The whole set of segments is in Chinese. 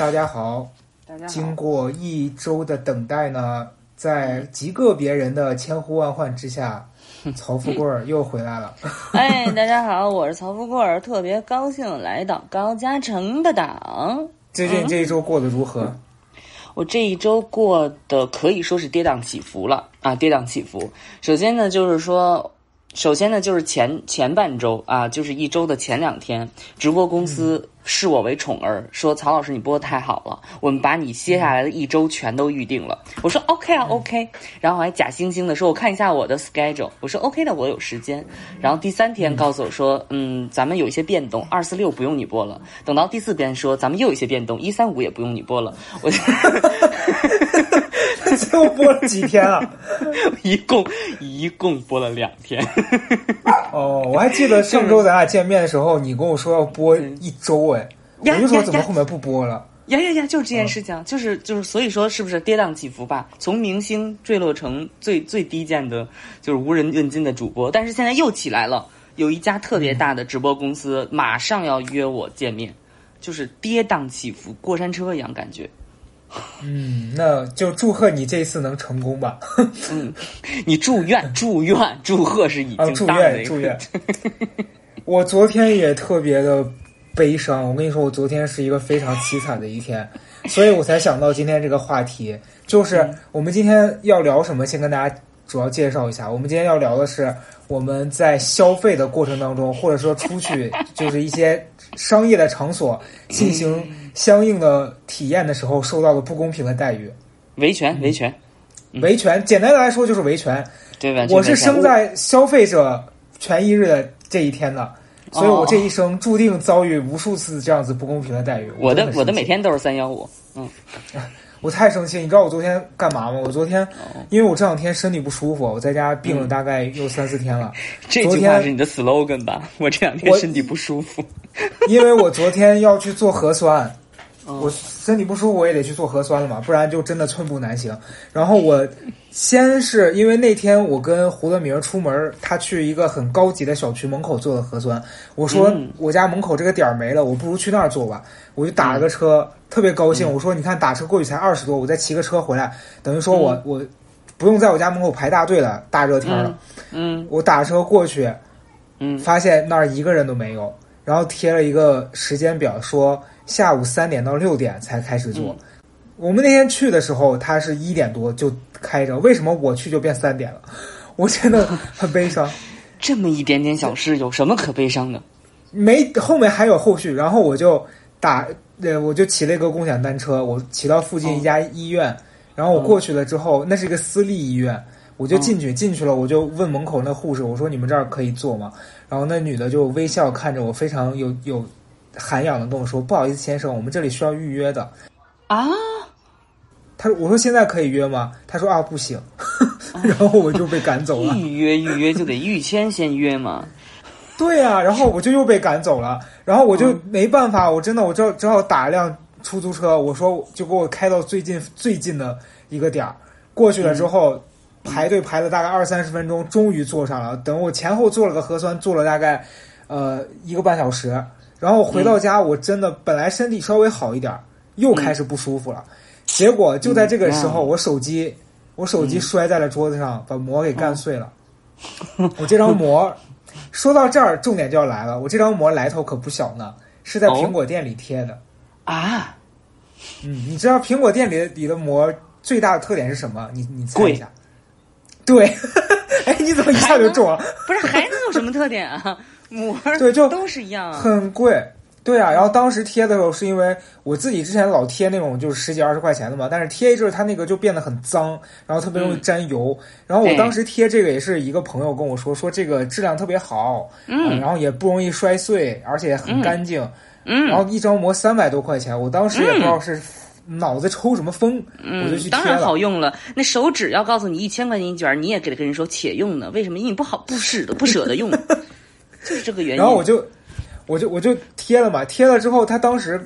大家好。大家好。经过一周的等待呢，在极个别人的千呼万唤之下，曹富贵儿又回来了。哎，大家好，我是曹富贵儿，特别高兴来到高嘉诚的档。最近这一周过得如何？我这一周过得可以说是跌宕起伏了啊，跌宕起伏。首先呢，就是说。首先呢，就是前前半周啊，就是一周的前两天，直播公司视我为宠儿，说曹老师你播的太好了，我们把你接下来的一周全都预定了。我说 OK 啊 OK，然后还假惺惺的说我看一下我的 schedule，我说 OK 的我有时间。然后第三天告诉我说，嗯，咱们有一些变动，二四六不用你播了。等到第四天说咱们又有一些变动，一三五也不用你播了。我。就播了几天啊？一共一共播了两天。哦，我还记得 上周咱俩见面的时候，你跟我说要播一周，哎，我就说怎么后面不播了？呀呀呀！就是这件事情，就是就是，所以说是不是跌宕起伏吧？从明星坠落成最最低贱的，就是无人问津的主播，但是现在又起来了。有一家特别大的直播公司马上要约我见面，就是跌宕起伏，过山车一样感觉。嗯，那就祝贺你这一次能成功吧。嗯，你祝愿祝愿祝贺是已经祝愿祝愿。我昨天也特别的悲伤，我跟你说，我昨天是一个非常凄惨的一天，所以我才想到今天这个话题，就是我们今天要聊什么，先跟大家主要介绍一下。我们今天要聊的是我们在消费的过程当中，或者说出去就是一些商业的场所进行。相应的体验的时候受到了不公平的待遇，维权，维权，维权，简单的来说就是维权。对吧？我是生在消费者权益日的这一天的，所以我这一生注定遭遇无数次这样子不公平的待遇。我的我的每天都是三幺五，嗯，我太生气。你知道我昨天干嘛吗？我昨天因为我这两天身体不舒服，我在家病了大概有三四天了。这句话是你的 slogan 吧？我这两天身体不舒服，因为我昨天要去做核酸。我身体不舒服，我也得去做核酸了嘛，不然就真的寸步难行。然后我先是因为那天我跟胡德明出门，他去一个很高级的小区门口做的核酸。我说我家门口这个点儿没了，我不如去那儿做吧。我就打了个车，特别高兴。我说你看打车过去才二十多，我再骑个车回来，等于说我我不用在我家门口排大队了。大热天了，嗯，我打车过去，嗯，发现那儿一个人都没有，然后贴了一个时间表说。下午三点到六点才开始做，我们那天去的时候，它是一点多就开着。为什么我去就变三点了？我真的很悲伤。这么一点点小事，有什么可悲伤的？没，后面还有后续。然后我就打，呃，我就骑了一个共享单车，我骑到附近一家医院。然后我过去了之后，那是一个私立医院，我就进去，进去了，我就问门口那护士，我说：“你们这儿可以做吗？”然后那女的就微笑看着我，非常有有。涵养的跟我说：“不好意思，先生，我们这里需要预约的。”啊，他说：“我说现在可以约吗？”他说：“啊，不行。” 然后我就被赶走了。预约预约就得预签先约嘛。对呀，然后我就又被赶走了。然后我就没办法，我真的我只只好打一辆出租车。我说就给我开到最近最近的一个点儿。过去了之后，排队排了大概二三十分钟，终于坐上了。等我前后做了个核酸，做了大概呃一个半小时。然后回到家，我真的本来身体稍微好一点，又开始不舒服了。结果就在这个时候，我手机我手机摔在了桌子上，把膜给干碎了。我这张膜，说到这儿，重点就要来了。我这张膜来头可不小呢，是在苹果店里贴的。啊，嗯，你知道苹果店里里的膜最大的特点是什么？你你猜一下。对，哎，你怎么一下就中了？不是，还能有什么特点啊？膜对，就都是一样，很贵，对啊。然后当时贴的时候，是因为我自己之前老贴那种就是十几二十块钱的嘛，但是贴一阵它那个就变得很脏，然后特别容易沾油。然后我当时贴这个也是一个朋友跟我说，说这个质量特别好，嗯，然后也不容易摔碎，而且很干净，嗯。然后一张膜三百多块钱，我当时也不知道是脑子抽什么风，我就去贴了。当然好用了，那手指要告诉你一千块钱一卷，你也给他跟人说且用呢？为什么？因为你不好不舍得不舍得用。就是这个原因。然后我就，我就我就贴了嘛，贴了之后，他当时，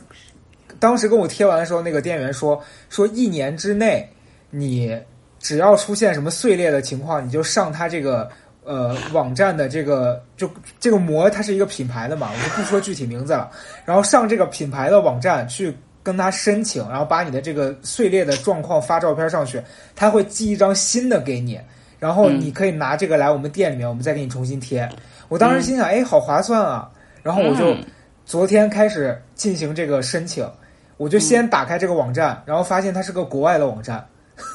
当时跟我贴完的时候，那个店员说说一年之内，你只要出现什么碎裂的情况，你就上他这个呃网站的这个就这个膜，它是一个品牌的嘛，我就不说具体名字了。然后上这个品牌的网站去跟他申请，然后把你的这个碎裂的状况发照片上去，他会寄一张新的给你，然后你可以拿这个来我们店里面，我们再给你重新贴。我当时心想，哎，好划算啊！然后我就昨天开始进行这个申请，我就先打开这个网站，然后发现它是个国外的网站，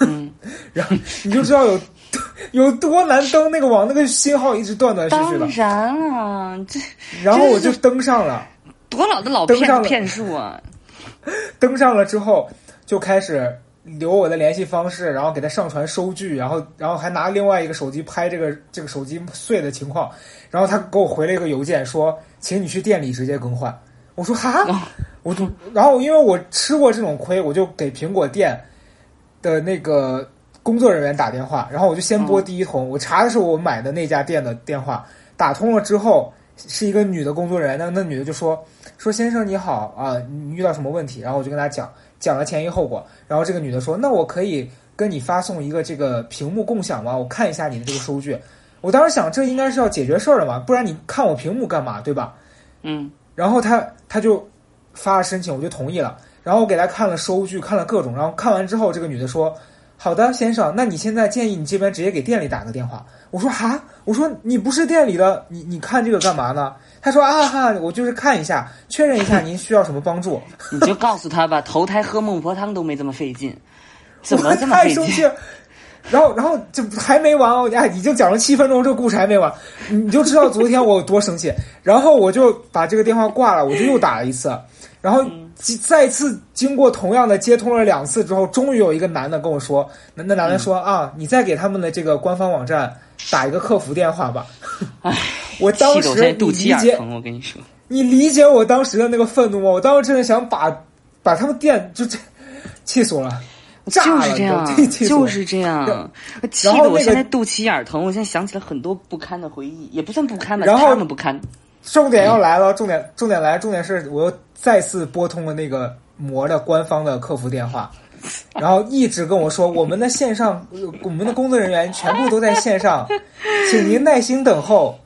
然后你就知道有 有多难登那个网，那个信号一直断断续续的。当然了，这然后我就登上了，多老的老登上了。骗骗术啊！登上了之后就开始留我的联系方式，然后给他上传收据，然后然后还拿另外一个手机拍这个这个手机碎的情况，然后他给我回了一个邮件说，请你去店里直接更换。我说哈，我就然后因为我吃过这种亏，我就给苹果店的那个工作人员打电话，然后我就先拨第一通，我查的是我买的那家店的电话，打通了之后是一个女的工作人员，那那女的就说说先生你好啊，你遇到什么问题？然后我就跟他讲讲了前因后果，然后这个女的说那我可以跟你发送一个这个屏幕共享吗？我看一下你的这个收据。我当时想这应该是要解决事儿了嘛，不然你看我屏幕干嘛，对吧？嗯然后他他就发了申请，我就同意了。然后我给他看了收据，看了各种，然后看完之后，这个女的说：“好的，先生，那你现在建议你这边直接给店里打个电话。”我说：“哈，我说你不是店里的，你你看这个干嘛呢？”他说：“啊哈，我就是看一下，确认一下您需要什么帮助。你就告诉他吧，投胎喝孟婆汤都没这么费劲，怎么这么费劲？太生气。然后，然后就还没完哦，哎，已经讲了七分钟，这个故事还没完，你就知道昨天我有多生气。然后我就把这个电话挂了，我就又打了一次，然后再次经过同样的接通了两次之后，终于有一个男的跟我说，那那男的说、啊，你再给他们的这个官方网站打一个客服电话吧。唉，我当时肚你理解脐眼疼，我跟你说，你理解我当时的那个愤怒吗？我当时真的想把把他们店就这 气死我了，就是这样就是这样，气得我现在肚脐眼疼。我现在想起了很多不堪的回忆，也不算不堪吧，然后他们不堪。重点要来了，重点重点来，重点是我又再次拨通了那个膜的官方的客服电话，然后一直跟我说我们的线上，呃我们的工作人员全部都在线上，请您耐心等候。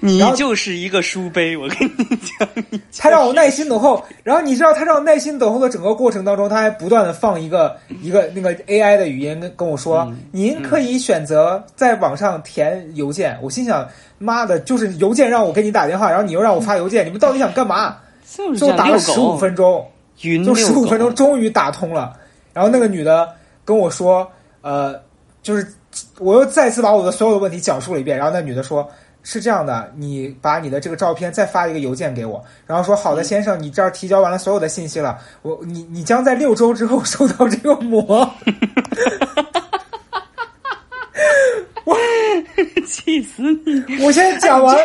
你就是一个书杯，我跟你讲，你他让我耐心等候，然后你知道他让我耐心等候的整个过程当中，他还不断的放一个一个那个 AI 的语音跟跟我说，您可以选择在网上填邮件。我心想，妈的，就是邮件让我给你打电话，然后你又让我发邮件，你们到底想干嘛？就打了十五分钟，云就十五分钟终于打通了。然后那个女的跟我说，呃，就是我又再次把我的所有的问题讲述了一遍。然后那女的说。是这样的，你把你的这个照片再发一个邮件给我，然后说好的，先生，你这儿提交完了所有的信息了，我你你将在六周之后收到这个膜。我 气死你！我现在讲完，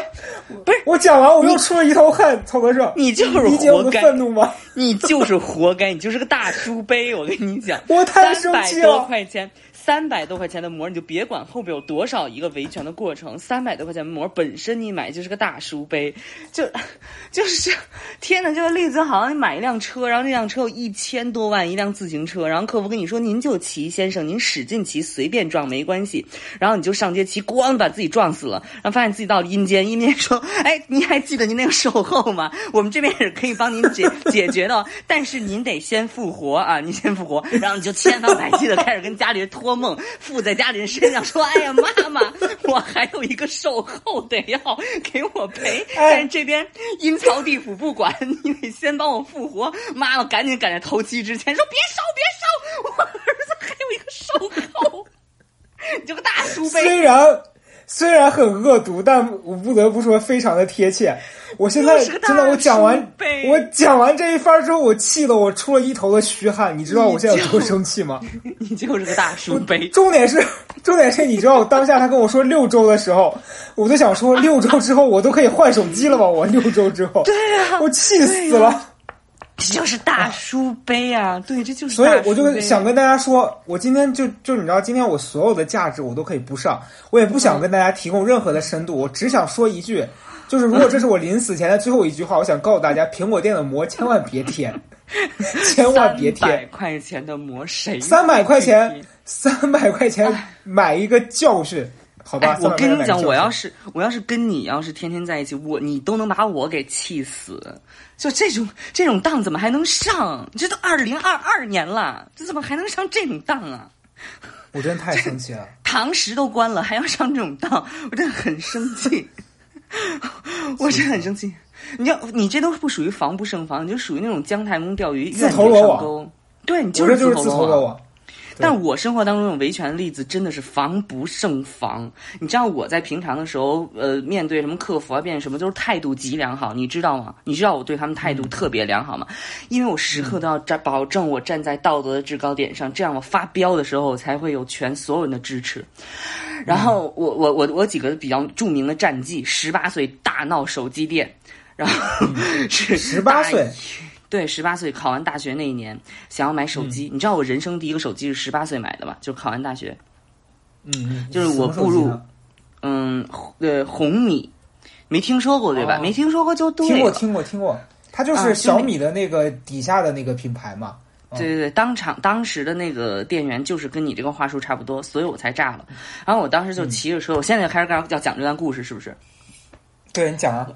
不是我讲完，我又出了一头汗，曹德胜，你就是理解我的活该。愤怒吗？你就是活该，你就是个大书杯，我跟你讲，我太三百多生气了块钱，三百多块钱的膜，你就别管后边有多少一个维权的过程，三百多块钱膜本身你买就是个大书杯，就就是天哪，这个例子好像你买一辆车，然后那辆车有一千多万一辆自行车，然后客服跟你说您就骑，先生，您使劲骑，随便撞没关系，然后你就上街骑，咣把自己撞死了，然后发现自己到了阴间，阴间说，哎，您还记得您那个售后吗？我们这边也是可以帮您解解决的，但是您得先复活啊，您先复活，然后你就千方百计的开始跟家里人托梦，附在家里人身上说，哎呀妈妈，我还有一个售后得要给我赔，哎但是这边阴曹地府不管，你得先帮我复活。妈妈赶紧赶在头七之前说别烧别烧，我儿子还有一个售后，你这个大书杯。虽然虽然很恶毒，但我不得不说非常的贴切。我现在真的，我讲完我讲完这一番之后，我气得我出了一头的虚汗。你知道我现在有多生气吗？你就是个大叔杯。重点是，重点是，你知道我当下他跟我说六周的时候，我就想说六周之后我都可以换手机了吧？我六周之后，对啊我气死了。这就是大书杯啊！对，这就是所以。我就想跟大家说，我今天就就你知道，今天我所有的价值我都可以不上，我也不想跟大家提供任何的深度，我只想说一句，就是如果这是我临死前的最后一句话，我想告诉大家，苹果店的膜千万别贴，千万别三百贴，块钱的膜谁？三百块钱，三百块钱买一个教训，好吧，哎，我跟你讲，我要是是我要是跟你要是天天在一起，我你都能把我给气死。就这种这种当怎么还能上？这都二零二二年了，这怎么还能上这种当啊？我真的太生气了，堂食都关了，还要上这种当，我真的很生气。我真的很生气。你要，你这都不属于防不胜防，你就属于那种姜太公钓鱼，自投罗网上钩。对你就是自投罗网。但我生活当中这种维权的例子真的是防不胜防。你知道我在平常的时候，呃，面对什么客服啊，变什么，都是态度极良好，你知道吗？你知道我对他们态度特别良好吗？因为我时刻都要站，保证我站在道德的制高点上，这样我发飙的时候才会有全所有人的支持。然后我我我我几个比较著名的战绩：十八岁大闹手机店，然后 是十八岁。对，十八岁考完大学那一年，想要买手机。你知道我人生第一个手机是十八岁买的吧？就是考完大学，嗯，就是我步入，嗯，呃，红米，没听说过对吧？没听说过就对。听过，听过，听过。它就是小米的那个底下的那个品牌嘛。对对对，当场当时的那个店员就是跟你这个话术差不多，所以我才炸了。然后我当时就骑着车，我现在就开始要讲这段故事，是不是？对你讲啊。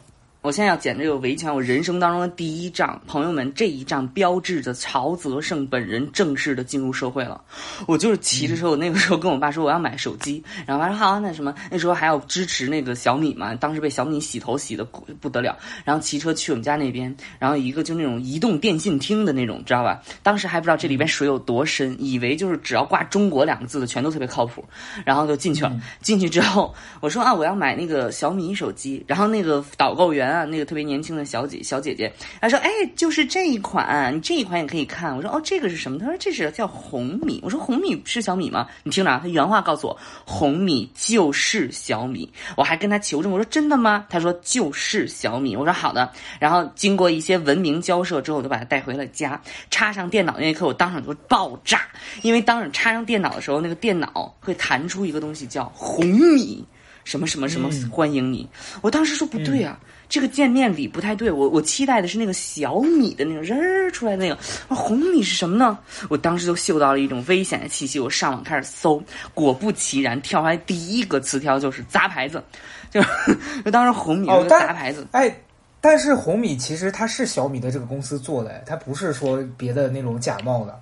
我现在要捡这个维权，我人生当中的第一仗，朋友们，这一仗标志着曹泽胜本人正式的进入社会了。我就是骑着车，我那个时候跟我爸说我要买手机，然后他说好，那什么，那时候还要支持那个小米嘛，当时被小米洗头洗的不得了，然后骑车去我们家那边，然后一个就那种移动电信厅的那种，知道吧？当时还不知道这里边水有多深，以为就是只要挂中国两个字的全都特别靠谱，然后就进去了。进去之后，我说啊，我要买那个小米手机，然后那个导购员。啊，那个特别年轻的小姐小姐姐，她说：“哎，就是这一款，你这一款也可以看。”我说：“哦，这个是什么？”她说：“这是叫红米。”我说：“红米是小米吗？”你听着啊，她原话告诉我：“红米就是小米。”我还跟她求证，我说：“真的吗？”她说：“就是小米。”我说：“好的。”然后经过一些文明交涉之后，我就把它带回了家，插上电脑那一刻，我当场就爆炸，因为当时插上电脑的时候，那个电脑会弹出一个东西叫红米什么什么什么欢迎你。我当时说不对啊。这个见面礼不太对，我我期待的是那个小米的那个人儿出来那个，红米是什么呢？我当时就嗅到了一种危险的气息，我上网开始搜，果不其然，跳出来第一个词条就是砸牌子，就就 当时红米那个砸牌子。哎，但是红米其实它是小米的这个公司做的，它不是说别的那种假冒的。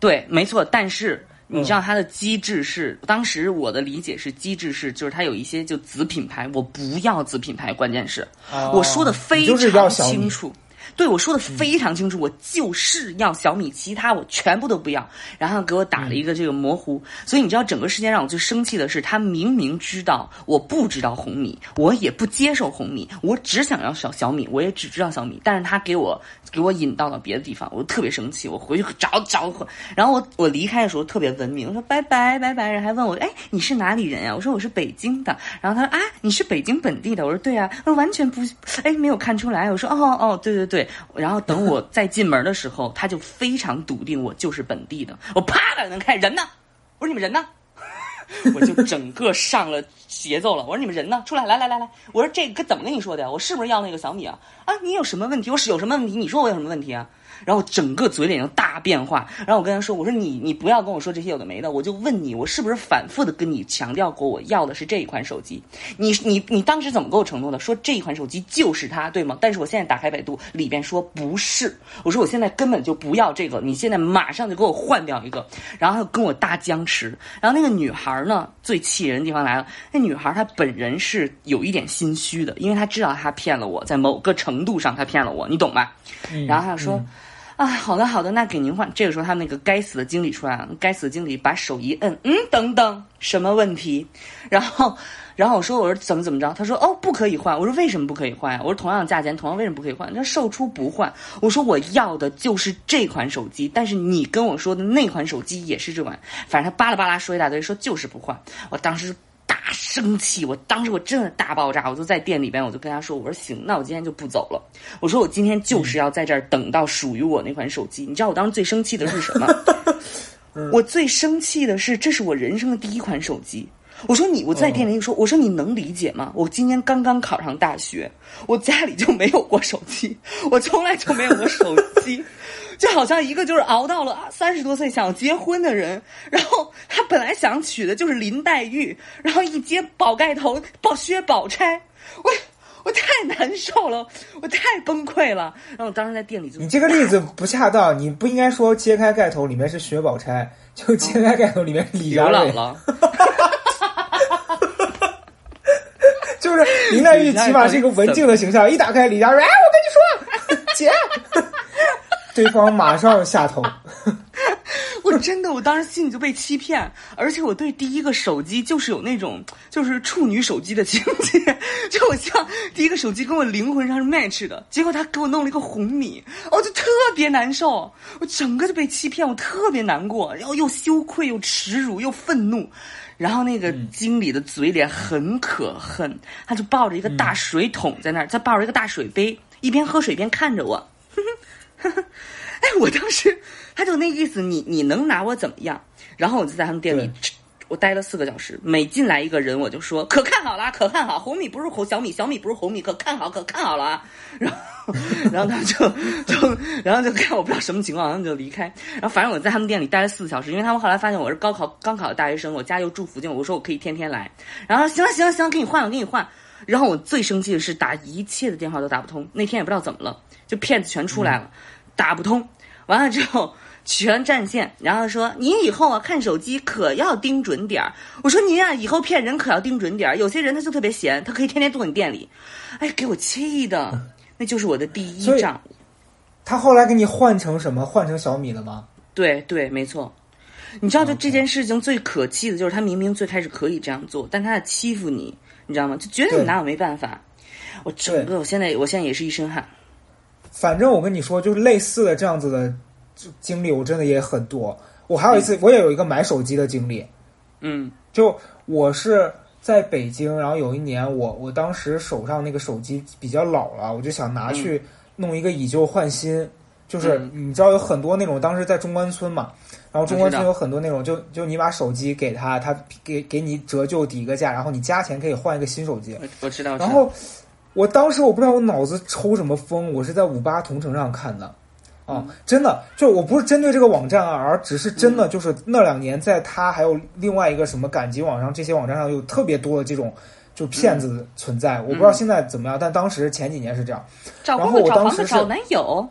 对，没错，但是。你知道它的机制是，当时我的理解是机制是，就是它有一些就子品牌，我不要子品牌，关键是我说的非常清楚。对我说的非常清楚，我就是要小米，其他我全部都不要。然后给我打了一个这个模糊，所以你知道整个事件让我最生气的是，他明明知道我不知道红米，我也不接受红米，我只想要小小米，我也只知道小米，但是他给我给我引到了别的地方，我特别生气，我回去找找。然后我我离开的时候特别文明，我说拜拜拜拜，人还问我哎你是哪里人呀？我说我是北京的。然后他说啊你是北京本地的？我说对啊。他说完全不哎没有看出来。我说哦哦对对对。对，然后等我再进门的时候，他就非常笃定我就是本地的。我啪的能开，人呢？我说你们人呢？我就整个上了节奏了。我说你们人呢？出来，来来来来。我说这个怎么跟你说的呀？我是不是要那个小米啊？啊，你有什么问题？我是有什么问题？你说我有什么问题啊？然后整个嘴脸就大变化，然后我跟他说：“我说你你不要跟我说这些有的没的，我就问你，我是不是反复的跟你强调过我要的是这一款手机？你你你当时怎么给我承诺的？说这一款手机就是它，对吗？但是我现在打开百度里边说不是，我说我现在根本就不要这个，你现在马上就给我换掉一个。然后跟我大僵持。然后那个女孩呢，最气人的地方来了，那女孩她本人是有一点心虚的，因为她知道她骗了我，在某个程度上她骗了我，你懂吧？然后她说。啊，好的好的，那给您换。这个时候，他那个该死的经理出来了，该死的经理把手一摁，嗯，等等，什么问题？然后，然后我说，我说怎么怎么着？他说，哦，不可以换。我说为什么不可以换呀？我说同样的价钱，同样为什么不可以换？他说售出不换。我说我要的就是这款手机，但是你跟我说的那款手机也是这款，反正他巴拉巴拉说一大堆，说就是不换。我当时。大生气！我当时我真的大爆炸，我就在店里边，我就跟他说：“我说行，那我今天就不走了。我说我今天就是要在这儿等到属于我那款手机。你知道我当时最生气的是什么？我最生气的是，这是我人生的第一款手机。我说你，我在店里说，我说你能理解吗？我今年刚刚考上大学，我家里就没有过手机，我从来就没有过手机，就好像一个就是熬到了三十多岁想结婚的人，然后他本来想娶的就是林黛玉，然后一揭宝盖头宝薛宝钗，我我太难受了，我太崩溃了。然后我当时在店里就你这个例子不恰当，你不应该说揭开盖头里面是薛宝钗，就揭开盖头里面是李佳刘瑞。姥姥。就是林黛玉起码是一个文静的形象，一打开李佳瑞，哎，我跟你说，姐，对方马上下头。我真的，我当时心里就被欺骗，而且我对第一个手机就是有那种就是处女手机的情节，就我像第一个手机跟我灵魂上是 match 的，结果他给我弄了一个红米，我就特别难受，我整个就被欺骗，我特别难过，然后又羞愧又耻辱又愤怒，然后那个经理的嘴脸很可恨，他就抱着一个大水桶在那儿，他抱着一个大水杯，一边喝水一边看着我。哎，我当时他就那意思，你你能拿我怎么样？然后我就在他们店里，我待了四个小时，每进来一个人，我就说可看好了，可看好，红米不是红小米，小米不是红米，可看好，可看好了啊。然后，然后他就就然后就看我不知道什么情况，然后就离开。然后反正我在他们店里待了四个小时，因为他们后来发现我是高考刚考的大学生，我家又住附近，我说我可以天天来。然后行了行了行了，给你换，我给你换。然后我最生气的是打一切的电话都打不通，那天也不知道怎么了，就骗子全出来了，打不通。完了之后全占线，然后说您以后啊看手机可要盯准点儿。我说您啊以后骗人可要盯准点儿。有些人他就特别闲，他可以天天坐你店里，哎，给我气的，那就是我的第一仗。他后来给你换成什么？换成小米了吗？对对，没错。你知道，就这件事情最可气的就是他明明最开始可以这样做，但他在欺负你，你知道吗？就觉得你拿我没办法。我整个我现在我现在也是一身汗。反正我跟你说，就是类似的这样子的经历，我真的也很多。我还有一次，我也有一个买手机的经历。嗯，就我是在北京，然后有一年，我我当时手上那个手机比较老了，我就想拿去弄一个以旧换新。就是你知道有很多那种，当时在中关村嘛，然后中关村有很多那种，就就你把手机给他，他给给你折旧抵一个价，然后你加钱可以换一个新手机。我知道。然后。我当时我不知道我脑子抽什么风，我是在五八同城上看的，啊，真的，就我不是针对这个网站啊，而只是真的就是那两年在他还有另外一个什么赶集网上这些网站上有特别多的这种就骗子存在，我不知道现在怎么样，但当时前几年是这样。然后我当时找男友，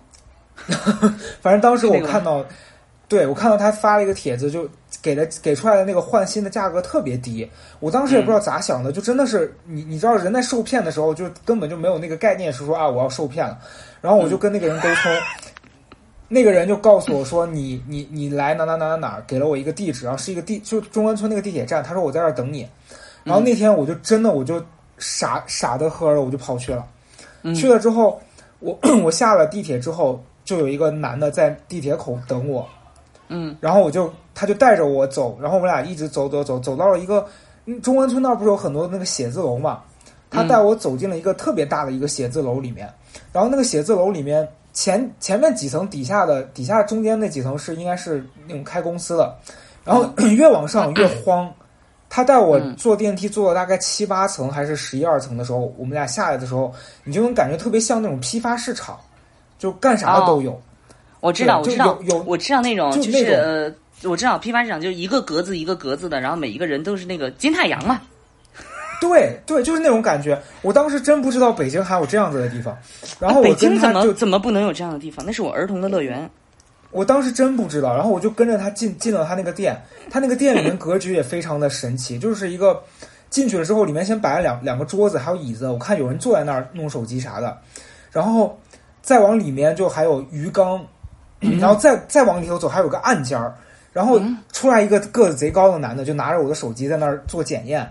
反正当时我看到，对我看到他发了一个帖子就。给的给出来的那个换新的价格特别低，我当时也不知道咋想的，就真的是你你知道人在受骗的时候就根本就没有那个概念，是说啊我要受骗了，然后我就跟那个人沟通，那个人就告诉我说你你你来哪哪哪哪哪，给了我一个地址，然后是一个地就中关村那个地铁站，他说我在这儿等你，然后那天我就真的我就傻傻的呵了我就跑去了，去了之后我 我下了地铁之后就有一个男的在地铁口等我。嗯，然后我就，他就带着我走，然后我们俩一直走走走，走到了一个中关村那儿不是有很多那个写字楼嘛？他带我走进了一个特别大的一个写字楼里面，然后那个写字楼里面前前面几层，底下的底下中间那几层是应该是那种开公司的，然后 越往上越慌。他带我坐电梯坐了大概七八层还是十一二层的时候，我们俩下来的时候，你就能感觉特别像那种批发市场，就干啥的都有。我知道，我知道，有我知道那种就是呃，我知道批发市场就是一个格子一个格子的，然后每一个人都是那个金太阳嘛。对对，就是那种感觉。我当时真不知道北京还有这样子的地方。然后北京怎么怎么不能有这样的地方？那是我儿童的乐园。我当时真不知道，然后我就跟着他进进了他那个店，他那个店里面格局也非常的神奇，就是一个进去了之后，里面先摆了两两个桌子，还有椅子，我看有人坐在那儿弄手机啥的，然后再往里面就还有鱼缸。然后再再往里头走，还有个暗间儿，然后出来一个个子贼高的男的，就拿着我的手机在那儿做检验。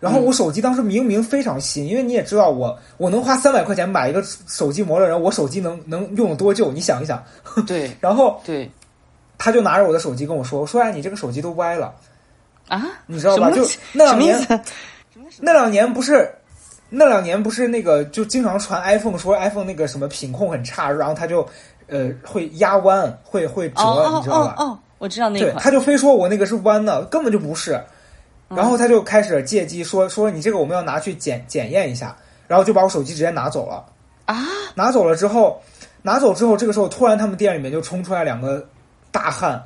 然后我手机当时明明非常新，因为你也知道我我能花三百块钱买一个手机膜的人，我手机能能用多久？你想一想。对。然后对，他就拿着我的手机跟我说：“说哎，你这个手机都歪了啊？你知道吧？就那两年，那两年不是那两年不是那个就经常传 iPhone 说 iPhone 那个什么品控很差，然后他就。”呃，会压弯，会会折，你知道吧？哦，我知道那个。对，他就非说我那个是弯的，根本就不是。然后他就开始借机说说你这个我们要拿去检检验一下，然后就把我手机直接拿走了啊！拿走了之后，拿走之后，这个时候突然他们店里面就冲出来两个大汉，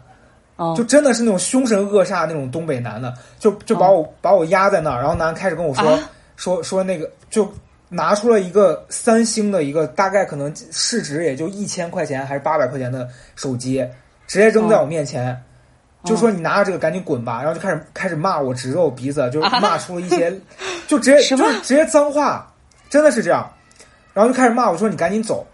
哦就真的是那种凶神恶煞那种东北男的，就就把我、把我压在那儿，然后男开始跟我说、啊说说那个就拿出了一个三星的一个大概可能市值也就一千块钱还是八百块钱的手机，直接扔在我面前。就说你拿着这个赶紧滚吧，然后就开始开始骂我，指着我鼻子，就骂出了一些，就直接就是直接脏话，真的是这样，然后就开始骂我说你赶紧走。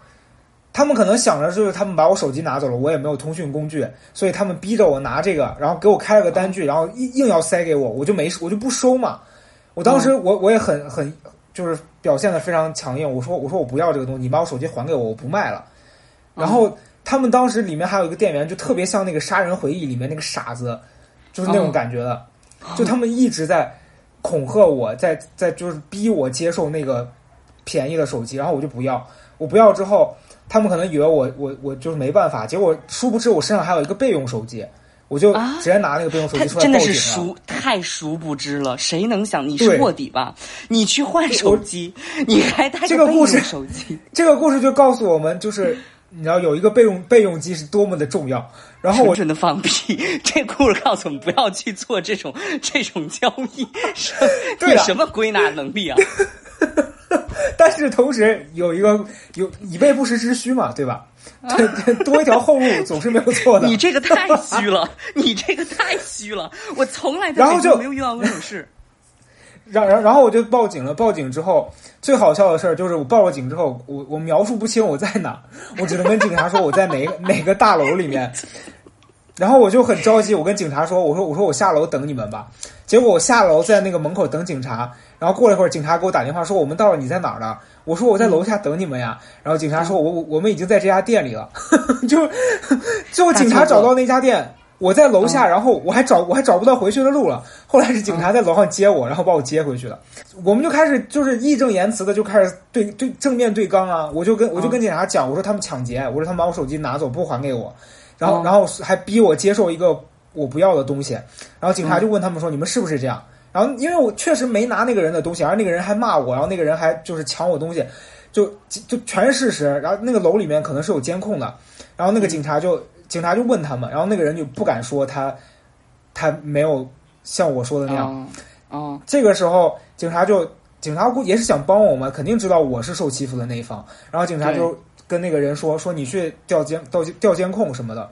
他们可能想着就是他们把我手机拿走了，我也没有通讯工具，所以他们逼着我拿这个，然后给我开了个单据，然后硬硬要塞给我，我就没我就不收嘛。我当时我我也很很就是表现的非常强硬，我说我说我不要这个东西，你把我手机还给我，我不卖了。然后他们当时里面还有一个店员，就特别像那个《杀人回忆》里面那个傻子，就是那种感觉的，就他们一直在恐吓我，在在就是逼我接受那个便宜的手机，然后我就不要，我不要之后，他们可能以为我我我就是没办法，结果殊不知我身上还有一个备用手机，我就啊直接拿那个备用手机出来他真的是。熟，太熟不知了。谁能想你是卧底吧？你去换手机，你还带这个故事手机，这个故事就告诉我们，就是 你知道有一个备用备用机是多么的重要。然后我纯纯的放屁。这故事告诉我们不要去做这种这种交易。什对啊你什么归纳能力啊？但是同时有一个有以备不时之需嘛，对吧？对对，多一条后路总是没有错的。你这个太虚了，你这个太虚了。我从来在然后就北京没有遇到过这种事。然然然后我就报警了，报警之后最好笑的事儿就是我报了警之后，我我描述不清我在哪，我只能跟警察说我在哪哪个大楼里面。然后我就很着急，我跟警察说：“我说我说我下楼等你们吧。”结果我下楼在那个门口等警察，然后过了一会儿，警察给我打电话说：“我们到了，你在哪儿呢？”我说：“我在楼下等你们呀。”然后警察说：“我我我们已经在这家店里了。” 就最后警察找到那家店，我在楼下，然后我还找我还找不到回去的路了。后来是警察在楼上接我，然后把我接回去了。我们就开始就是义正言辞的就开始对对正面对刚啊！我就跟我就跟警察讲，我说他们抢劫，我说他们把我手机拿走不还给我，然后哦然后还逼我接受一个我不要的东西，然后警察就问他们说你们是不是这样？然后因为我确实没拿那个人的东西，而那个人还骂我，然后那个人还就是抢我东西，就就全是事实。然后那个楼里面可能是有监控的，然后那个警察就警察就问他们，然后那个人就不敢说他他没有像我说的那样。哦哦，这个时候警察就警察也是想帮我嘛，肯定知道我是受欺负的那一方，然后警察就跟那个人说说你去调监调调监控什么的，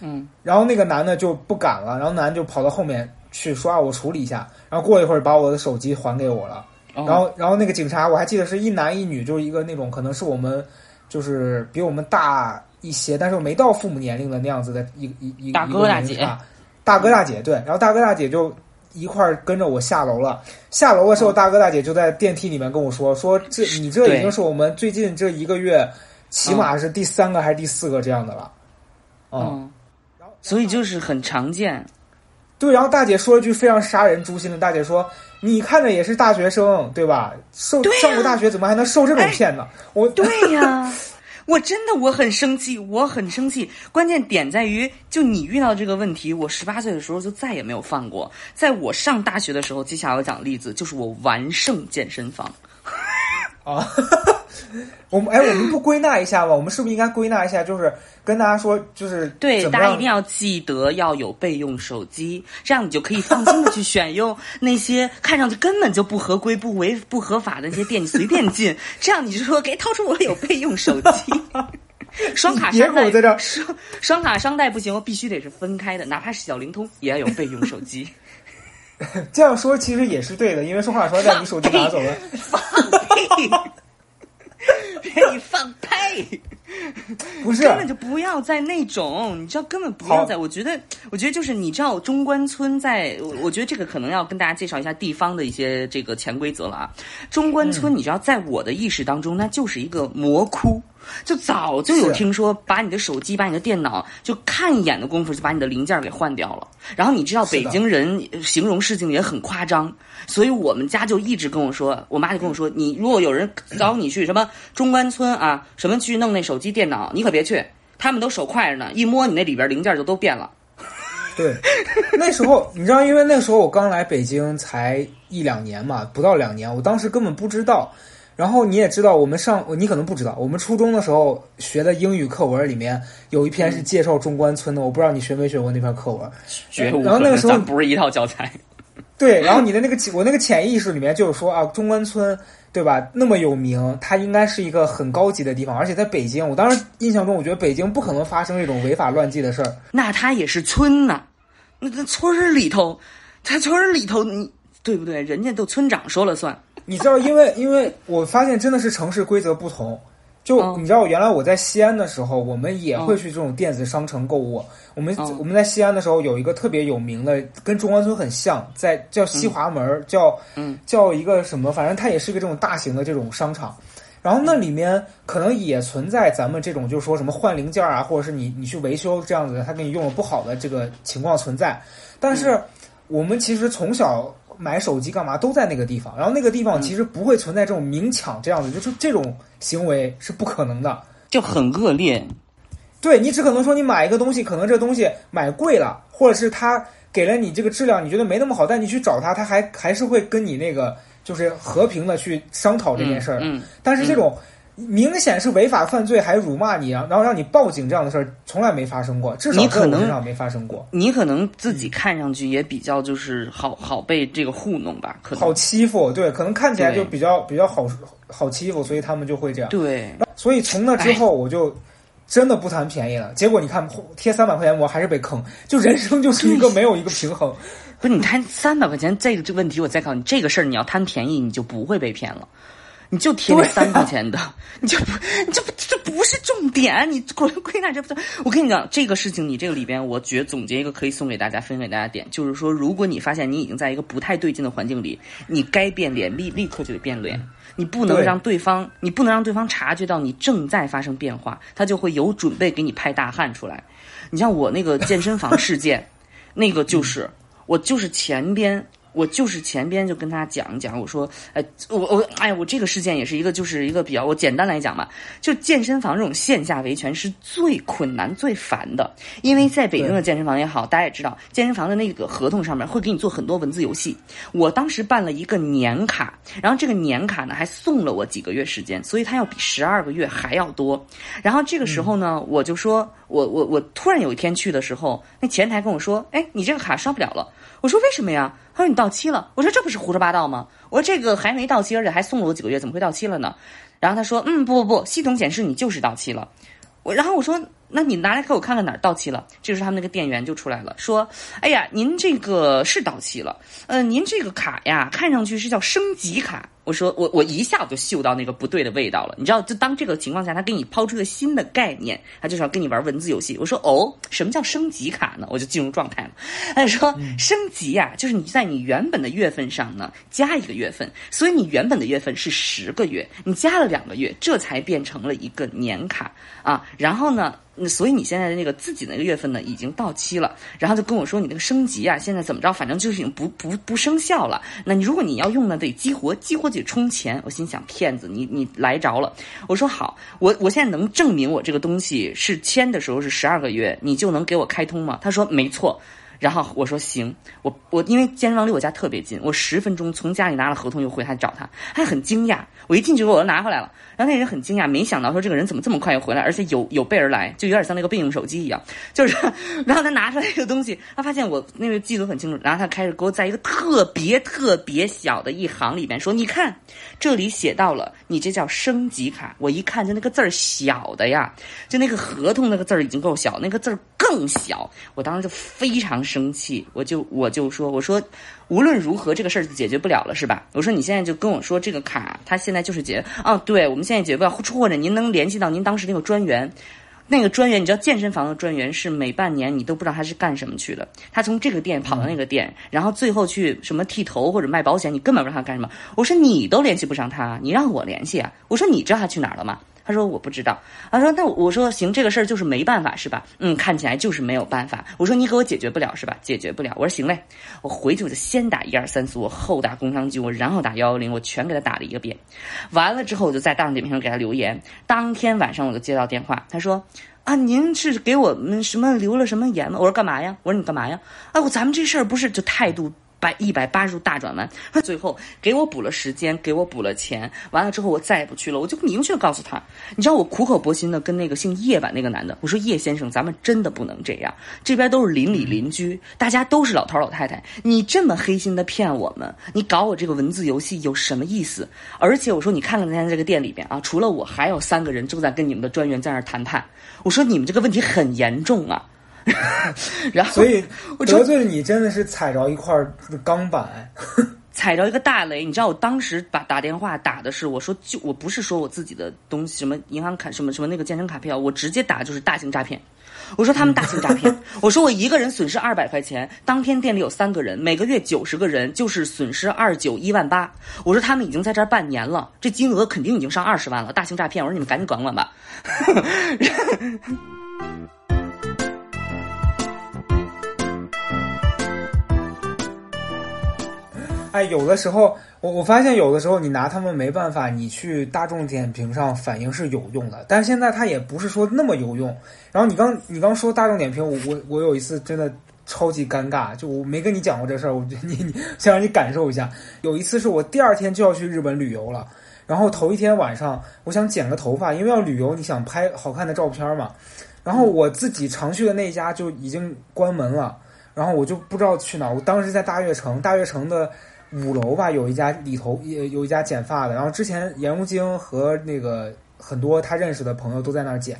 嗯，然后那个男的就不敢了，然后男的就跑到后面去说啊我处理一下，然后过一会儿把我的手机还给我了，哦。然后然后那个警察我还记得是一男一女，就是一个那种可能是我们就是比我们大一些，但是没到父母年龄的那样子的一一一大哥大姐。大哥大姐对，然后大哥大姐就一块儿跟着我下楼了。下楼的时候，大哥大姐就在电梯里面跟我说：“说这你这已经是我们最近这一个月起码是第三个还是第四个这样的了。”嗯，嗯，所以就是很常见。对。然后大姐说了一句非常杀人诛心的，大姐说：“你看着也是大学生对吧？受上过大学怎么还能受这种骗呢？”我对呀，我真的我很生气，我很生气。关键点在于，就你遇到这个问题，我十八岁的时候就再也没有犯过。在我上大学的时候，接下来我讲的例子就是我完胜健身房。啊，我们哎，我们不归纳一下吧？我们是不是应该归纳一下？就是跟大家说，就是对，大家一定要记得要有备用手机，这样你就可以放心的去选用那些看上去根本就不合规、不违不合法的那些店，你随便进，这样你就说给掏出我有备用手机。双卡别商贷给我在这儿双双卡商贷不行，必须得是分开的，哪怕是小灵通也要有备用手机。这样说其实也是对的，因为双卡双待你手机拿走了，放屁！你放屁！不是根本就不要在那种，你知道，根本不要好在。我觉得，我觉得就是你知道，中关村在，我我觉得这个可能要跟大家介绍一下地方的一些这个潜规则了啊。中关村，嗯你知道，在我的意识当中，那就是一个魔窟。就早就有听说，把你的手机、把你的电脑，就看一眼的功夫就把你的零件给换掉了。然后你知道，北京人呃形容事情也很夸张，所以我们家就一直跟我说，我妈就跟我说，你如果有人找你去什么中关村啊，什么去弄那手机、电脑，你可别去，他们都手快着呢，一摸你那里边零件就都变了。对，那时候你知道，因为那时候我刚来北京才一两年嘛，不到两年，我当时根本不知道。然后你也知道，我们上你可能不知道，我们初中的时候学的英语课文里面有一篇是介绍中关村的，我不知道你学没学过那篇课文。学然后那个时候不是一套教材。对，然后你的那个我那个潜意识里面就是说啊，中关村对吧？那么有名，它应该是一个很高级的地方，而且在北京，我当时印象中，我觉得北京不可能发生这种违法乱纪的事儿。那它也是村呐，那那村儿里头，它村儿里头，你对不对？人家都村长说了算。你知道，因为因为我发现真的是城市规则不同。就你知道，原来我在西安的时候，我们也会去这种电子商城购物。我们我们在西安的时候有一个特别有名的，跟中关村很像，在叫西华门，叫叫一个什么，反正它也是一个这种大型的这种商场。然后那里面可能也存在咱们这种，就是说什么换零件啊，或者是你你去维修这样子，他给你用了不好的这个情况存在。但是我们其实从小。买手机干嘛都在那个地方，然后那个地方其实不会存在这种明抢这样的，就是这种行为是不可能的，就很恶劣。对你只可能说你买一个东西，可能这东西买贵了，或者是他给了你这个质量你觉得没那么好，但你去找他，他还还是会跟你那个就是和平的去商讨这件事儿。嗯，但是这种。明显是违法犯罪，还辱骂你啊，然后让你报警这样的事儿从来没发生过，至少在我身上没发生过。你可能自己看上去也比较就是好好被这个糊弄吧，可能好欺负，对，可能看起来就比较比较好好欺负，所以他们就会这样。对，所以从那之后我就真的不贪便宜了。结果你看贴三百块钱，我还是被坑，就人生就是一个没有一个平衡。不是你贪三百块钱这个这个问题，我再考你这个事儿，你要贪便宜，你就不会被骗了。你就贴那三块钱的，你就不，你就不，这不是重点。你归归纳这不，我跟你讲这个事情，你这个里边，我觉总结一个可以送给大家、分给大家点，就是说，如果你发现你已经在一个不太对劲的环境里，你该变脸立立刻就得变脸，你不能让对方，你不能让对方察觉到你正在发生变化，他就会有准备给你派大汗出来。你像我那个健身房事件，那个就是我就是前边。我就是前边就跟他讲一讲，我说，哎，我我哎，我这个事件也是一个，就是一个比较，我简单来讲吧，就健身房这种线下维权是最困难、最烦的，因为在北京的健身房也好，大家也知道，健身房的那个合同上面会给你做很多文字游戏。我当时办了一个年卡，然后这个年卡呢还送了我几个月时间，所以它要比十二个月还要多。然后这个时候呢，我就说我我我突然有一天去的时候，那前台跟我说，哎，你这个卡刷不了了。我说为什么呀？他说你到期了。我说这不是胡说八道吗？我说这个还没到期，而且还送了我几个月，怎么会到期了呢？然后他说，嗯，不不不，系统显示你就是到期了。我然后我说，那你拿来给我看看哪儿到期了？这时候他们那个店员就出来了，说，哎呀，您这个是到期了，嗯，您这个卡呀，看上去是叫升级卡。我说我我一下子就嗅到那个不对的味道了，你知道，就当这个情况下，他给你抛出个新的概念，他就是要跟你玩文字游戏。我说哦，什么叫升级卡呢？我就进入状态了。他说 升级呀，就是你在你原本的月份上呢加一个月份，所以你原本的月份是十个月，你加了两个月，这才变成了一个年卡啊。然后呢？所以你现在的那个自己那个月份呢已经到期了，然后就跟我说你那个升级啊，现在怎么着，反正就是已经不不不生效了。那你如果你要用呢，得激活，激活得充钱。我心想骗子，你你来着了。我说好，我我现在能证明我这个东西是签的时候是十二个月，你就能给我开通吗？他说没错。然后我说行，我我因为健身房离我家特别近，我十分钟从家里拿了合同就回来找他，他很惊讶。我一进去我就拿回来了，然后那人很惊讶，没想到说这个人怎么这么快又回来，而且有有备而来，就有点像那个备用手机一样，就是，然后他拿出来一个东西，他发现我那个记录很清楚，然后他开始给我在一个特别特别小的一行里边说，你看这里写到了，你这叫升级卡。我一看就那个字儿小的呀，就那个合同那个字儿已经够小，那个字儿更小，我当时就非常生气，我就我就说我说。无论如何，这个事儿就解决不了了，是吧？我说你现在就跟我说这个卡，他现在就是解哦，对，我们现在解决不了，或者您能联系到您当时那个专员，那个专员，你知道健身房的专员是每半年你都不知道他是干什么去的，他从这个店跑到那个店，然后最后去什么剃头或者卖保险，你根本不知道他干什么。我说你都联系不上他，你让我联系啊？我说你知道他去哪儿了吗？他说我不知道，他说那我说行，这个事儿就是没办法是吧？嗯，看起来就是没有办法。我说你给我解决不了是吧？解决不了。我说行嘞，我回去我就先打一二三四，我后打工商局，我然后打幺幺零，我全给他打了一个遍。完了之后，我就在大众点评上给他留言。当天晚上我就接到电话，他说。啊，您是给我们什么留了什么言吗？我说干嘛呀？我说你干嘛呀？啊，我咱们这事儿不是就态度。百一百八十度大转弯，他最后给我补了时间，给我补了钱，完了之后我再也不去了，我就明确告诉他，你知道我苦口婆心的跟那个姓叶吧那个男的，我说叶先生，咱们真的不能这样，这边都是邻里邻居，大家都是老头老太太，你这么黑心的骗我们，你搞我这个文字游戏有什么意思？而且我说你看看咱这个店里边啊，除了我还有三个人正在跟你们的专员在那谈判，我说你们这个问题很严重啊。然后，所以得罪了你，真的是踩着一块钢板，踩着一个大雷。你知道，我当时把打电话打的是，我说就我不是说我自己的东西，什么银行卡，什么什么那个健身卡票，我直接打就是大型诈骗。我说他们大型诈骗，我说我一个人损失二百块钱，当天店里有三个人，每个月九十个人，就是损失二九一万八。我说他们已经在这儿半年了，这金额肯定已经上二十万了，大型诈骗。我说你们赶紧管管吧。哎，有的时候我我发现有的时候你拿他们没办法，你去大众点评上反映是有用的，但是现在它也不是说那么有用。然后你刚你刚说大众点评，我我我有一次真的超级尴尬，就我没跟你讲过这事儿，我你你想让你感受一下。有一次是我第二天就要去日本旅游了，然后头一天晚上我想剪个头发，因为要旅游，你想拍好看的照片嘛。然后我自己常去的那家就已经关门了，然后我就不知道去哪。我当时在大悦城，大悦城的。五楼吧，有一家里头也有一家剪发的，然后之前颜如晶和那个很多他认识的朋友都在那儿剪，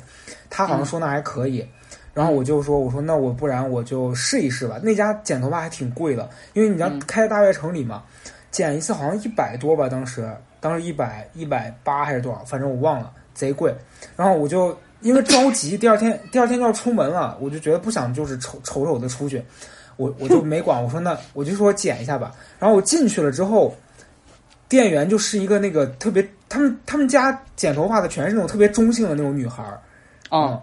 他好像说那还可以，然后我就说我说那我不然我就试一试吧。那家剪头发还挺贵的，因为你知道开在大悦城里嘛，剪一次好像一百多吧，当时当时一百一百八还是多少，反正我忘了，贼贵。然后我就因为着急，第二天第二天就要出门了，我就觉得不想就是丑丑丑的出去。我我就没管，我说那我就说剪一下吧。然后我进去了之后，店员就是一个那个特别，他们他们家剪头发的全是那种特别中性的那种女孩儿，嗯，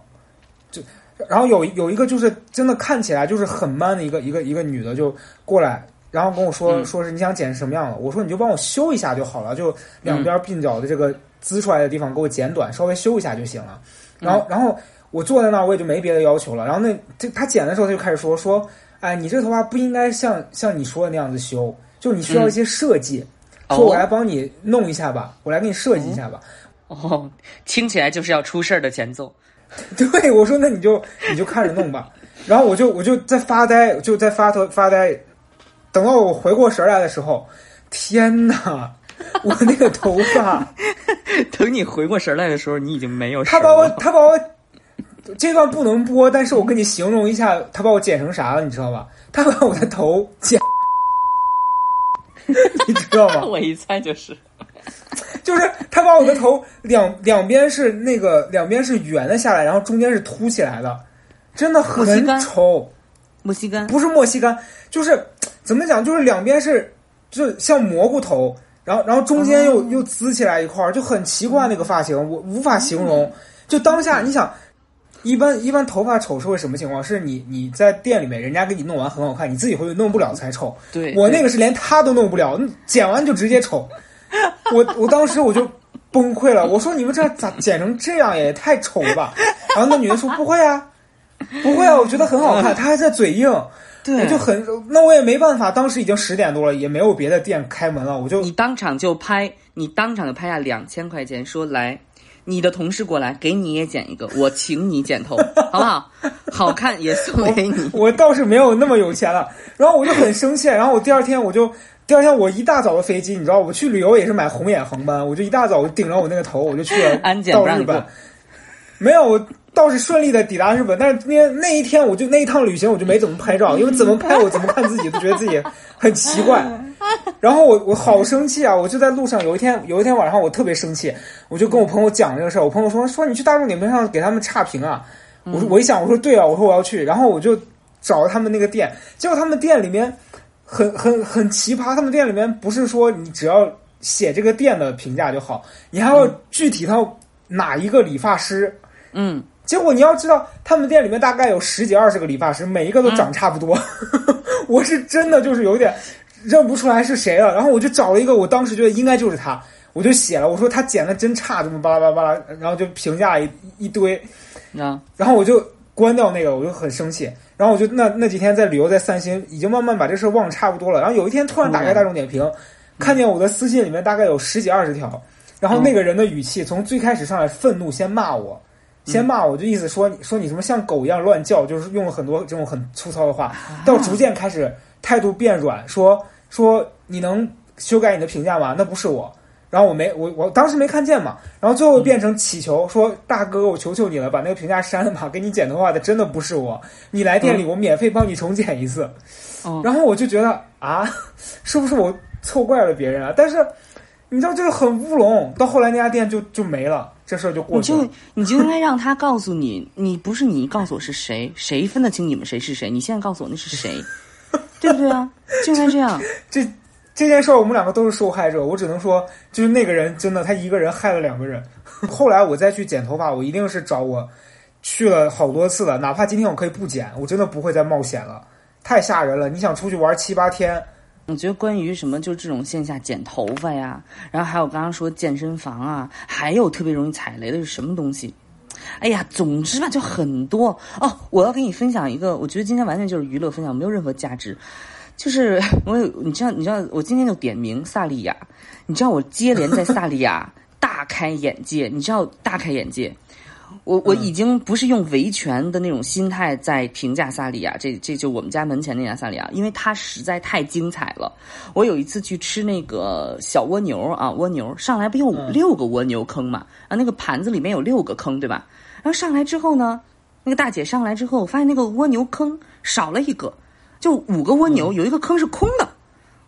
就然后有有一个就是真的看起来就是很 man 的一个一个一个女的就过来，然后跟我说说是你想剪什么样的，我说你就帮我修一下就好了，就两边鬓角的这个滋出来的地方给我剪短，稍微修一下就行了。然后然后我坐在那儿我也就没别的要求了。然后那这他剪的时候他就开始说说。哎，你这个头发不应该像像你说的那样子修，就你需要一些设计，说我来帮你弄一下吧，我来给你设计一下吧。哦，听起来就是要出事儿的前奏。对，我说那你就你就看着弄吧。然后我就我就在发呆，就在发头发呆。等到我回过神来的时候，天哪！我那个头发，等你回过神来的时候，你已经没有。他把我，他把我。这段不能播，但是我跟你形容一下，他把我剪成啥了，你知道吧？他把我的头剪，你知道吗？我一猜就是，就是他把我的头两两边是那个两边是圆的下来，然后中间是凸起来的，真的很丑。墨西哥不是墨西哥，就是怎么讲？就是两边是就像蘑菇头，然后然后中间又又滋起来一块儿，就很奇怪那个发型，我无法形容。就当下你想。一般一般头发丑是会什么情况？是你你在店里面，人家给你弄完很好看，你自己会弄不了才丑。对我那个是连他都弄不了，剪完就直接丑。我我当时我就崩溃了，我说你们这咋剪成这样也太丑了吧？然后那女的说不会啊，不会啊，我觉得很好看。她还在嘴硬，对，我就很那我也没办法。当时已经十点多了，也没有别的店开门了，我就你当场就拍，你当场就拍下两千块钱，说来。你的同事过来，给你也剪一个，我请你剪头，好不好？好看也送给你。我倒是没有那么有钱了，然后我就很生气，然后我第二天我就第二天我一大早的飞机，你知道我去旅游也是买红眼航班，我就一大早我就顶着我那个头我就去了 到日本，没有我倒是顺利的抵达日本，但是那那一天我就那一趟旅行我就没怎么拍照，因为怎么拍我怎么看自己都觉得自己很奇怪。然后我我好生气啊！我就在路上，有一天有一天晚上我特别生气，我就跟我朋友讲这个事儿。我朋友说说你去大众点评上给他们差评啊！我说我一想我说对啊，我说我要去。然后我就找他们那个店，结果他们店里面很很很奇葩。他们店里面不是说你只要写这个店的评价就好，你还要具体到哪一个理发师。嗯，结果你要知道，他们店里面大概有十几二十个理发师，每一个都长差不多。我是真的就是有点。认不出来是谁了，然后我就找了一个，我当时觉得应该就是他，我就写了，我说他剪的真差，怎么巴拉巴拉巴拉，然后就评价一一堆，你知道？然后我就关掉那个，我就很生气。然后我就那那几天在旅游，在散心，已经慢慢把这事儿忘得差不多了。然后有一天突然打开大众点评，看见我的私信里面大概有十几二十条，然后那个人的语气从最开始上来愤怒，先骂我，先骂我，就意思说说你什么像狗一样乱叫，就是用了很多这种很粗糙的话，到逐渐开始态度变软，说说你能修改你的评价吗？那不是我。然后我没我我当时没看见嘛，然后最后变成乞求说大哥我求求你了，把那个评价删了吧，给你剪头发的真的不是我，你来店里我免费帮你重剪一次。然后我就觉得啊，是不是我错怪了别人啊？但是你知道这个很乌龙，到后来那家店就就没了，这事儿就过去了。你就你就应该让他告诉你，你不是你告诉我是谁，谁分得清你们谁是谁？你现在告诉我那是谁，对不对啊？就应该这样。这。这件事儿我们两个都是受害者，我只能说，就是那个人真的，他一个人害了两个人。后来我再去剪头发，我一定是找我去了好多次了，哪怕今天我可以不剪，我真的不会再冒险了，太吓人了。你想出去玩七八天？我觉得关于什么，就这种线下剪头发呀，然后还有刚刚说健身房啊，还有特别容易踩雷的是什么东西？哎呀，总之吧，就很多哦。我要给你分享一个，我觉得今天完全就是娱乐分享，没有任何价值。就是 我有，你知道，你知道，我今天就点名萨利亚，你知道我接连在萨利亚大开眼界，你知道大开眼界，我我已经不是用维权的那种心态在评价萨莉亚，这这就我们家门前那家萨莉亚，因为它实在太精彩了。我有一次去吃那个小蜗牛啊，蜗牛上来不有六个蜗牛坑嘛？啊，那个盘子里面有六个坑，对吧？然后上来之后呢，那个大姐上来之后，我发现那个蜗牛坑少了一个。就五个蜗牛，有一个坑是空的。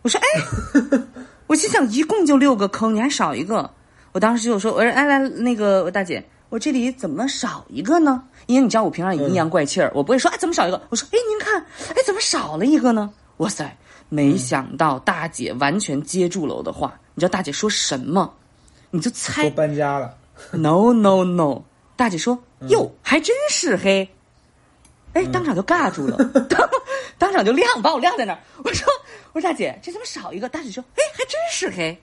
我说：“哎，我心想，一共就六个坑，你还少一个。”我当时就说：“我说，哎来，那个大姐，我这里怎么少一个呢？因为你知道我平常也阴阳怪气儿，我不会说哎怎么少一个。我说：哎，您看，哎怎么少了一个呢？哇塞，没想到大姐完全接住了我的话。你知道大姐说什么？你就猜。搬家了。No no no，大姐说：哟，还真是嘿。哎，当场就尬住了。当当场就亮，把我晾在那儿。我说：“我说大姐，这怎么少一个？”大姐说：“哎，还真是嘿，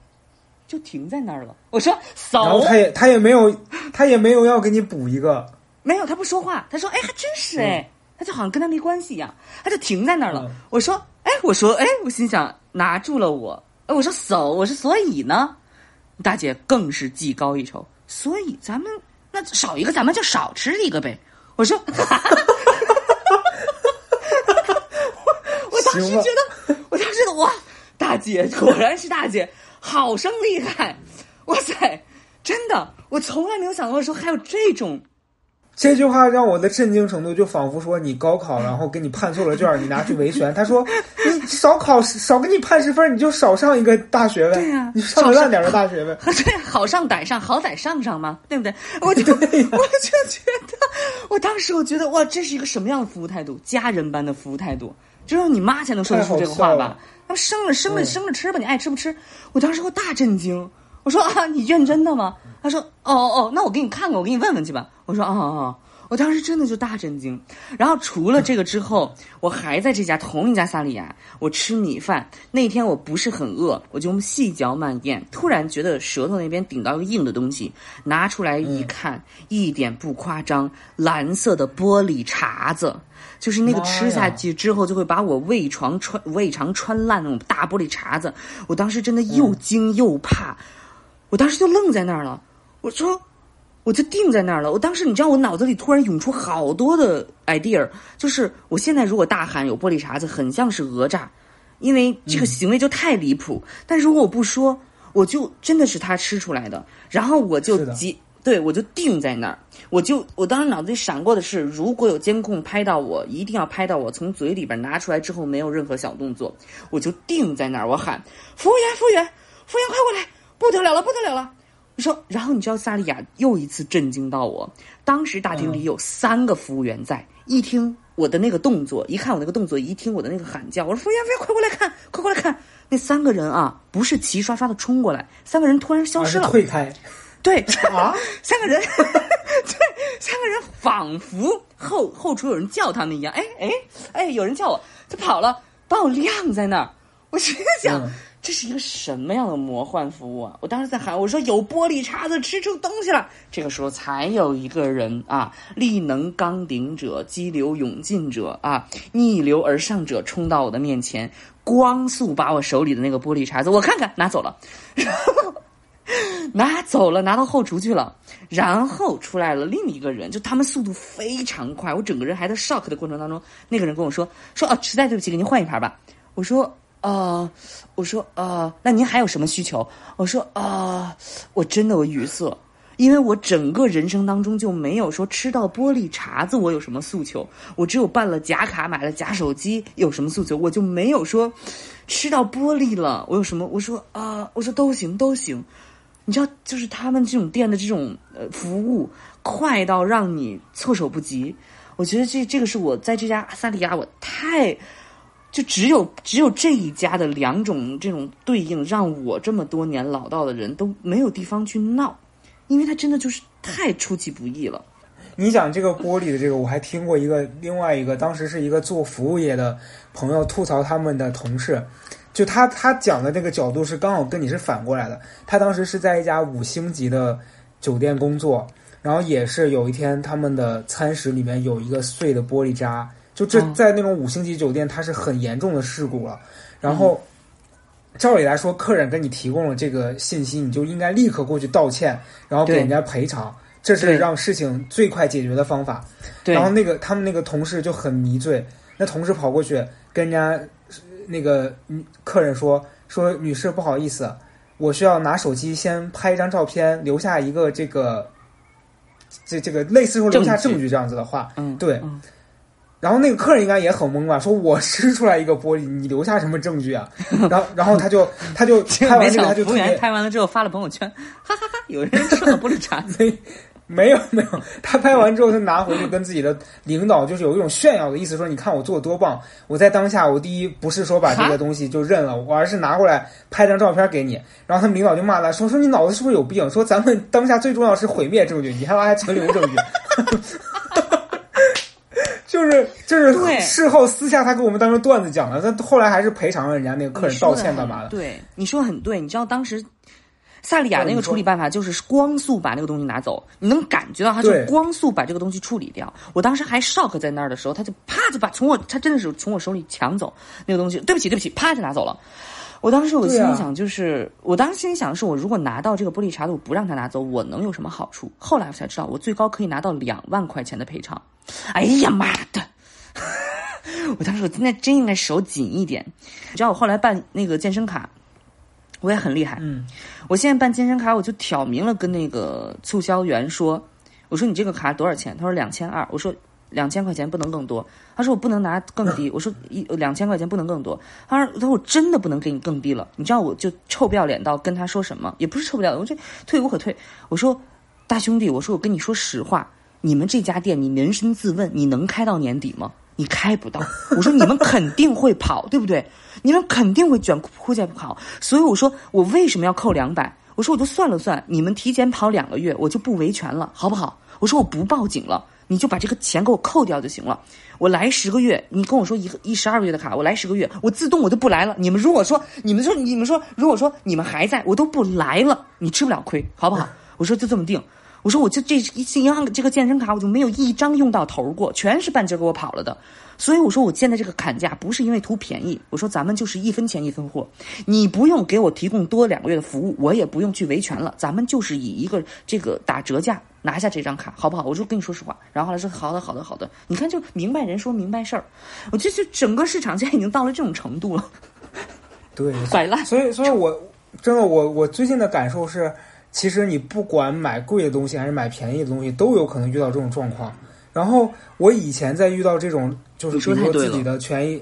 就停在那儿了。”我说：“扫。”他也他也没有他也没有要给你补一个，没有，他不说话。他说：“哎，还真是哎。”他就好像跟他没关系一样，他就停在那儿了。我说：“哎，我说哎，我心想拿住了我。哎，我说走，我说所以呢，大姐更是技高一筹。所以咱们那少一个，咱们就少吃一个呗。”我说。我当时觉得，我当时觉得哇，大姐果然是大姐，好生厉害，哇塞，真的，我从来没有想过说还有这种。这句话让我的震惊程度，就仿佛说你高考，然后给你判错了卷，你拿去维权，他说你少考少给你判十分，你就少上一个大学呗。对呀，你上个烂点的大学呗。对，好上歹上，好歹上上嘛，对不对？我就 我就觉得，我当时我觉得哇，这是一个什么样的服务态度？家人般的服务态度。只有你妈才能说得出这个话吧？他生了生了生着吃吧，你爱吃不吃？我当时我大震惊，我说啊，你认真的吗？他说哦哦，那我给你看看，我给你问问去吧。我说啊啊，我当时真的就大震惊。然后除了这个之后，我还在这家同一家萨莉亚，我吃米饭那天我不是很饿，我就细嚼慢咽，突然觉得舌头那边顶到一个硬的东西，拿出来一看，一点不夸张，蓝色的玻璃碴子。就是那个吃下去之后就会把我胃肠穿胃肠穿烂那种大玻璃碴子，我当时真的又惊又怕，我当时就愣在那儿了。我说，我就定在那儿了。我当时你知道，我脑子里突然涌出好多的 idea，就是我现在如果大喊有玻璃碴子，很像是讹诈，因为这个行为就太离谱。但如果我不说，我就真的是他吃出来的，然后我就急。对，我就定在那儿，我就我当时脑子里闪过的是，如果有监控拍到我，一定要拍到我从嘴里边拿出来之后没有任何小动作，我就定在那儿，我喊服务员，服务员，服务员快过来，不得了了，不得了了！我说，然后你知道萨莉亚又一次震惊到我，当时大厅里有三个服务员在，一听我的那个动作，一看我那个动作，一听我的那个喊叫，我说服务员，服务员，快过来看，快过来看，那三个人啊，不是齐刷刷的冲过来，三个人突然消失了，退开。对 啊，三个人，对，三个人仿佛后后厨有人叫他们一样，哎哎哎，有人叫我，就跑了，把我晾在那儿。我心想，这是一个什么样的魔幻服务啊！我当时在喊，我说有玻璃碴子吃出东西了。这个时候才有一个人啊，力能刚顶者，激流勇进者啊，逆流而上者冲到我的面前，光速把我手里的那个玻璃碴子，我看看拿走了。拿走了，拿到后厨去了，然后出来了另一个人，就他们速度非常快，我整个人还在 shock 的过程当中，那个人跟我说说啊，实在对不起，给您换一盘吧。我说呃，我说呃，那您还有什么需求？我说啊，我真的我语塞，因为我整个人生当中就没有说吃到玻璃碴子我有什么诉求，我只有办了假卡买了假手机有什么诉求，我就没有说吃到玻璃了我有什么？我说啊，我说都行都行。你知道，就是他们这种店的这种呃服务快到让你措手不及。我觉得这这个是我在这家萨莉亚，我太就只有只有这一家的两种这种对应，让我这么多年老道的人都没有地方去闹，因为他真的就是太出其不意了。你讲这个玻璃的这个，我还听过一个另外一个，当时是一个做服务业的朋友吐槽他们的同事。就他他讲的这个角度是刚好跟你是反过来的。他当时是在一家五星级的酒店工作，然后也是有一天他们的餐食里面有一个碎的玻璃渣，就这在那种五星级酒店，它是很严重的事故了。然后照理来说，客人跟你提供了这个信息，你就应该立刻过去道歉，然后给人家赔偿，这是让事情最快解决的方法。然后那个他们那个同事就很迷醉，那同事跑过去跟人家。那个女客人说说女士不好意思，我需要拿手机先拍一张照片，留下一个这个这这个类似说留下证据这样子的话，嗯，对。然后那个客人应该也很懵吧，说我吃出来一个玻璃，你留下什么证据啊？然后然后他就他就拍完这个他就服务员拍完了之后发了朋友圈，哈哈哈，有人吃了玻璃碴子。没有没有，他拍完之后，他拿回去跟自己的领导，就是有一种炫耀的意思，说你看我做的多棒。我在当下，我第一不是说把这个东西就认了，我而是拿过来拍张照片给你。然后他们领导就骂他，说说你脑子是不是有病？说咱们当下最重要是毁灭证据，你还还存留证据？就是就是事后私下他给我们当成段子讲了，他后来还是赔偿了人家那个客人道歉干嘛的？对，你说很对，你知道当时。萨利亚那个处理办法就是光速把那个东西拿走，你能感觉到他就光速把这个东西处理掉。我当时还 shock 在那儿的时候，他就啪就把从我他真的是从我手里抢走那个东西。对不起，对不起，啪就拿走了。我当时我心里想就是，我当时心里想的是，我如果拿到这个玻璃碴子，我不让他拿走，我能有什么好处？后来我才知道，我最高可以拿到两万块钱的赔偿。哎呀妈的！我当时我现在真应该手紧一点。你知道我后来办那个健身卡。我也很厉害，嗯，我现在办健身卡，我就挑明了跟那个促销员说，我说你这个卡多少钱？他说两千二，我说两千块钱不能更多，他说我不能拿更低，我说一两千块钱不能更多，他说他说我真的不能给你更低了，你知道我就臭不要脸到跟他说什么，也不是臭不要脸，我这退无可退，我说大兄弟，我说我跟你说实话，你们这家店你扪心自问，你能开到年底吗？你开不到，我说你们肯定会跑，对不对？你们肯定会卷铺盖跑，所以我说我为什么要扣两百？我说我就算了算，你们提前跑两个月，我就不维权了，好不好？我说我不报警了，你就把这个钱给我扣掉就行了。我来十个月，你跟我说一个一十二个月的卡，我来十个月，我自动我就不来了。你们如果说你们说你们说如果说你们还在，我都不来了，你吃不了亏，好不好？我说就这么定。我说我就这一次银行这个健身卡我就没有一张用到头过，全是半截给我跑了的。所以我说我现在这个砍价不是因为图便宜，我说咱们就是一分钱一分货，你不用给我提供多两个月的服务，我也不用去维权了，咱们就是以一个这个打折价拿下这张卡，好不好？我就跟你说实话，然后后来说好的好的好的，你看就明白人说明白事儿，我这就整个市场现在已经到了这种程度了，对，摆烂。所以所以我真的我我最近的感受是。其实你不管买贵的东西还是买便宜的东西，都有可能遇到这种状况。然后我以前在遇到这种，就是比如说自己的权益，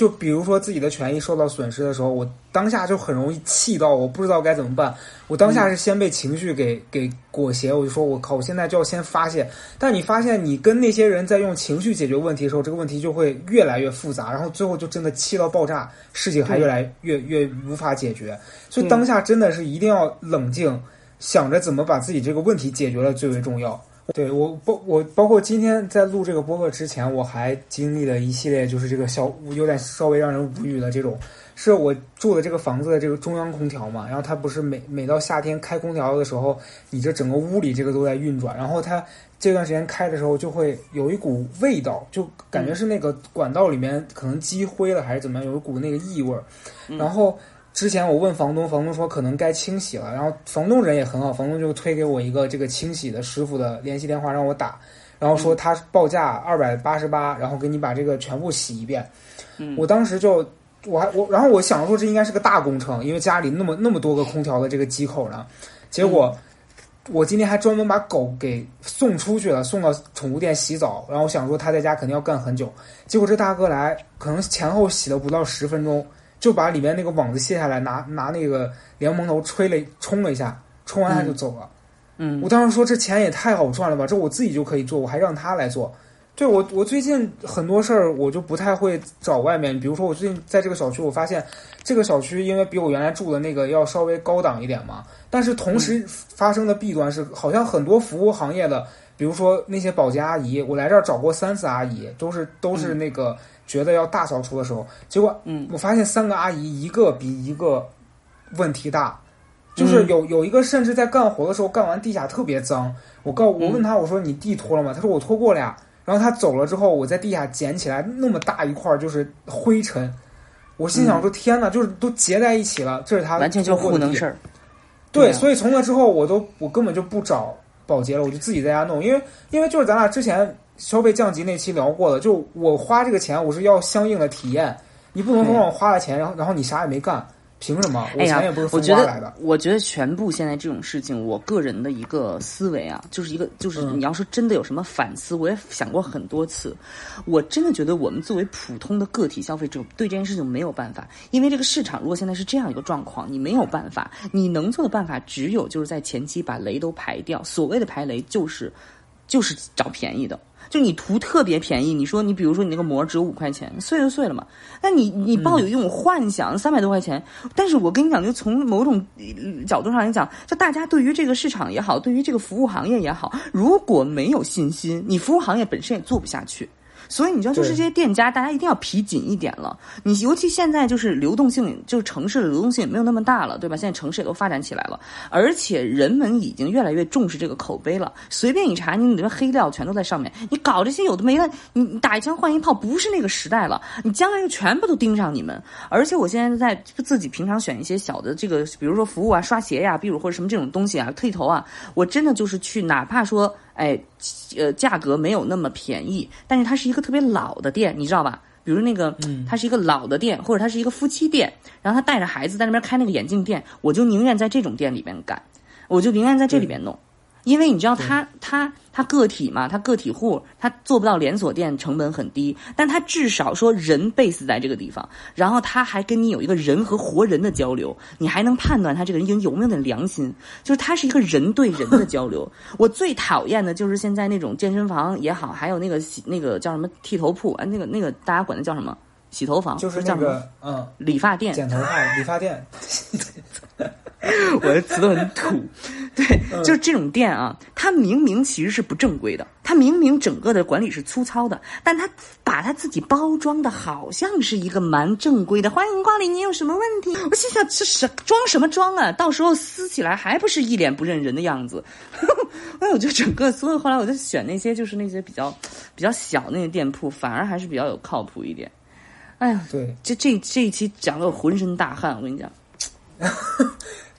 就比如说自己的权益受到损失的时候，我当下就很容易气到，我不知道该怎么办。我当下是先被情绪给给裹挟，我就说我靠，我现在就要先发泄。但你发现你跟那些人在用情绪解决问题的时候，这个问题就会越来越复杂，然后最后就真的气到爆炸，事情还越来越越无法解决。所以当下真的是一定要冷静。想着怎么把自己这个问题解决了最为重要。对我包我包括今天在录这个播客之前，我还经历了一系列就是这个小有点稍微让人无语的这种。是我住的这个房子的这个中央空调嘛，然后它不是每每到夏天开空调的时候，你这整个屋里这个都在运转，然后它这段时间开的时候就会有一股味道，就感觉是那个管道里面可能积灰了还是怎么样，有一股那个异味儿。然后之前我问房东，房东说可能该清洗了，然后房东人也很好，房东就推给我一个这个清洗的师傅的联系电话让我打，然后说他报价二百八十八，然后给你把这个全部洗一遍。我当时就。我还我，然后我想说这应该是个大工程，因为家里那么那么多个空调的这个机口呢。结果我今天还专门把狗给送出去了，送到宠物店洗澡。然后我想说他在家肯定要干很久，结果这大哥来，可能前后洗了不到十分钟，就把里面那个网子卸下来，拿拿那个莲蓬头吹了冲了一下，冲完他就走了。嗯，我当时说这钱也太好赚了吧，这我自己就可以做，我还让他来做。对我，我最近很多事儿我就不太会找外面。比如说，我最近在这个小区，我发现这个小区因为比我原来住的那个要稍微高档一点嘛。但是同时发生的弊端是，好像很多服务行业的，比如说那些保洁阿姨，我来这儿找过三次阿姨，都是都是那个觉得要大扫除的时候，结果嗯，我发现三个阿姨一个比一个问题大，就是有有一个甚至在干活的时候干完地下特别脏。我告我问他我说你地拖了吗？他说我拖过了呀。然后他走了之后，我在地下捡起来那么大一块就是灰尘，我心想说：“天哪，就是都结在一起了。”这是他完全就糊弄事儿。对，所以从那之后，我都我根本就不找保洁了，我就自己在家弄。因为因为就是咱俩之前消费降级那期聊过的，就我花这个钱，我是要相应的体验。你不能说让我花了钱，然后然后你啥也没干。凭什么？我钱也不是风刮来的。我觉得全部现在这种事情，我个人的一个思维啊，就是一个就是你要说真的有什么反思，我也想过很多次。我真的觉得我们作为普通的个体消费者，对这件事情没有办法，因为这个市场如果现在是这样一个状况，你没有办法，你能做的办法只有就是在前期把雷都排掉。所谓的排雷，就是就是找便宜的。就你图特别便宜，你说你比如说你那个膜只有五块钱，碎就碎了嘛。那你你抱有一种幻想，三百多块钱。但是我跟你讲，就从某种角度上来讲，就大家对于这个市场也好，对于这个服务行业也好，如果没有信心，你服务行业本身也做不下去。所以你知道，就是这些店家，大家一定要皮紧一点了。你尤其现在就是流动性，就是城市的流动性也没有那么大了，对吧？现在城市也都发展起来了，而且人们已经越来越重视这个口碑了。随便一查，你里面黑料全都在上面。你搞这些有的没的，你你打一枪换一炮，不是那个时代了。你将来就全部都盯上你们。而且我现在在自己平常选一些小的这个，比如说服务啊、刷鞋呀、比如或者什么这种东西啊、剃头啊，我真的就是去，哪怕说。哎，呃，价格没有那么便宜，但是它是一个特别老的店，你知道吧？比如那个，它是一个老的店，或者它是一个夫妻店，然后他带着孩子在那边开那个眼镜店，我就宁愿在这种店里面干，我就宁愿在这里边弄。因为你知道他他他个体嘛，他个体户，他做不到连锁店，成本很低，但他至少说人 base 在这个地方，然后他还跟你有一个人和活人的交流，你还能判断他这个人有没有点良心，就是他是一个人对人的交流。我最讨厌的就是现在那种健身房也好，还有那个洗那个叫什么剃头铺，哎，那个那个大家管那叫什么？洗头房就是那个嗯，理发店，剪头发理发店。我的词都很土，对，就是这种店啊，它明明其实是不正规的，它明明整个的管理是粗糙的，但它把它自己包装的好像是一个蛮正规的。欢迎光临，你有什么问题？我心想，这是装什么装啊？到时候撕起来还不是一脸不认人的样子？哎，我就整个，所以后来我就选那些就是那些比较比较小那些店铺，反而还是比较有靠谱一点。哎呀，对，这这这一期讲的我浑身大汗，我跟你讲。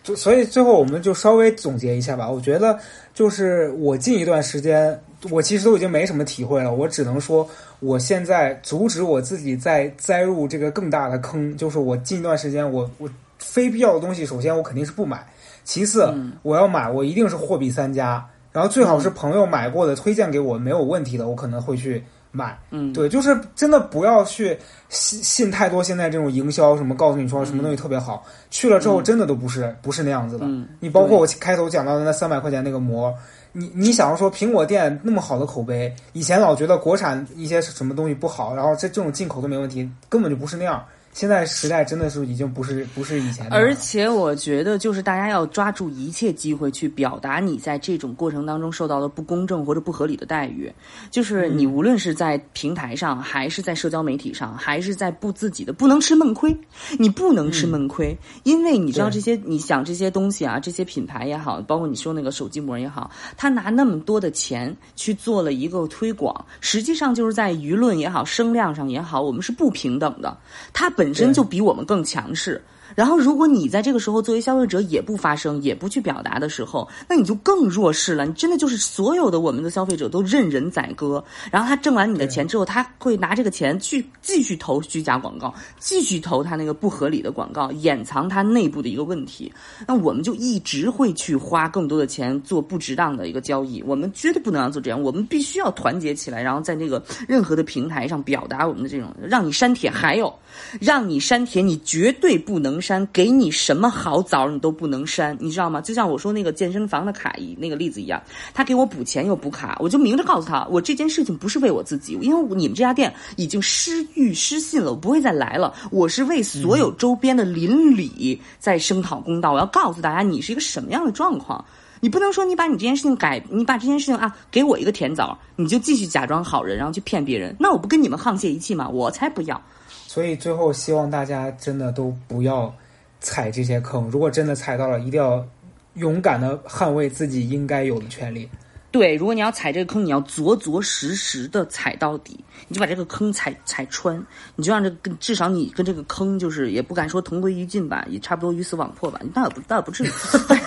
就所以最后我们就稍微总结一下吧。我觉得就是我近一段时间，我其实都已经没什么体会了。我只能说，我现在阻止我自己再栽入这个更大的坑。就是我近一段时间，我我非必要的东西，首先我肯定是不买。其次，我要买，我一定是货比三家，然后最好是朋友买过的推荐给我没有问题的，我可能会去。买，嗯，对，就是真的不要去信信太多现在这种营销，什么告诉你说什么东西特别好，去了之后真的都不是不是那样子的。你包括我开头讲到的那三百块钱那个膜，你你想要说苹果店那么好的口碑，以前老觉得国产一些什么东西不好，然后这这种进口都没问题，根本就不是那样。现在时代真的是已经不是不是以前的，而且我觉得，就是大家要抓住一切机会去表达你在这种过程当中受到的不公正或者不合理的待遇。就是你无论是在平台上，还是在社交媒体上，还是在不自己的不能吃闷亏，你不能吃闷亏，因为你知道这些，你想这些东西啊，这些品牌也好，包括你说那个手机膜也好，他拿那么多的钱去做了一个推广，实际上就是在舆论也好、声量上也好，我们是不平等的。他本身就比我们更强势。然后，如果你在这个时候作为消费者也不发声、也不去表达的时候，那你就更弱势了。你真的就是所有的我们的消费者都任人宰割。然后他挣完你的钱之后，他会拿这个钱去继续投虚假广告，继续投他那个不合理的广告，掩藏他内部的一个问题。那我们就一直会去花更多的钱做不值当的一个交易。我们绝对不能让做这样，我们必须要团结起来，然后在那个任何的平台上表达我们的这种让你删帖，还有让你删帖，你绝对不能。删给你什么好枣你都不能删，你知道吗？就像我说那个健身房的卡一那个例子一样，他给我补钱又补卡，我就明着告诉他，我这件事情不是为我自己，因为你们这家店已经失誉失信了，我不会再来了。我是为所有周边的邻里在声讨公道，我要告诉大家你是一个什么样的状况。你不能说你把你这件事情改，你把这件事情啊给我一个甜枣，你就继续假装好人，然后去骗别人，那我不跟你们沆瀣一气吗？我才不要。所以最后希望大家真的都不要踩这些坑。如果真的踩到了，一定要勇敢的捍卫自己应该有的权利。对，如果你要踩这个坑，你要着着实实的踩到底，你就把这个坑踩踩穿，你就让这跟至少你跟这个坑就是也不敢说同归于尽吧，也差不多鱼死网破吧，倒也不倒也不至于，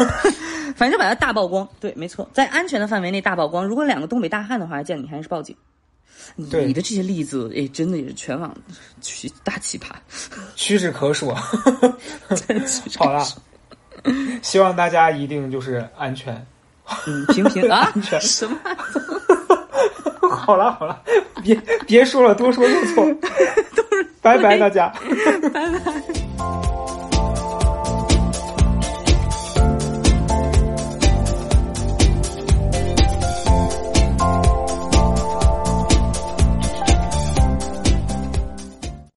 反正把它大曝光。对，没错，在安全的范围内大曝光。如果两个东北大汉的话，建议你还是报警。你的这些例子，哎，真的也是全网奇大奇葩。屈指可数。好了，希望大家一定就是安全。嗯，平平 啊安全，什么？好了好了，别别说了，多说又错。都是拜拜大家。拜拜。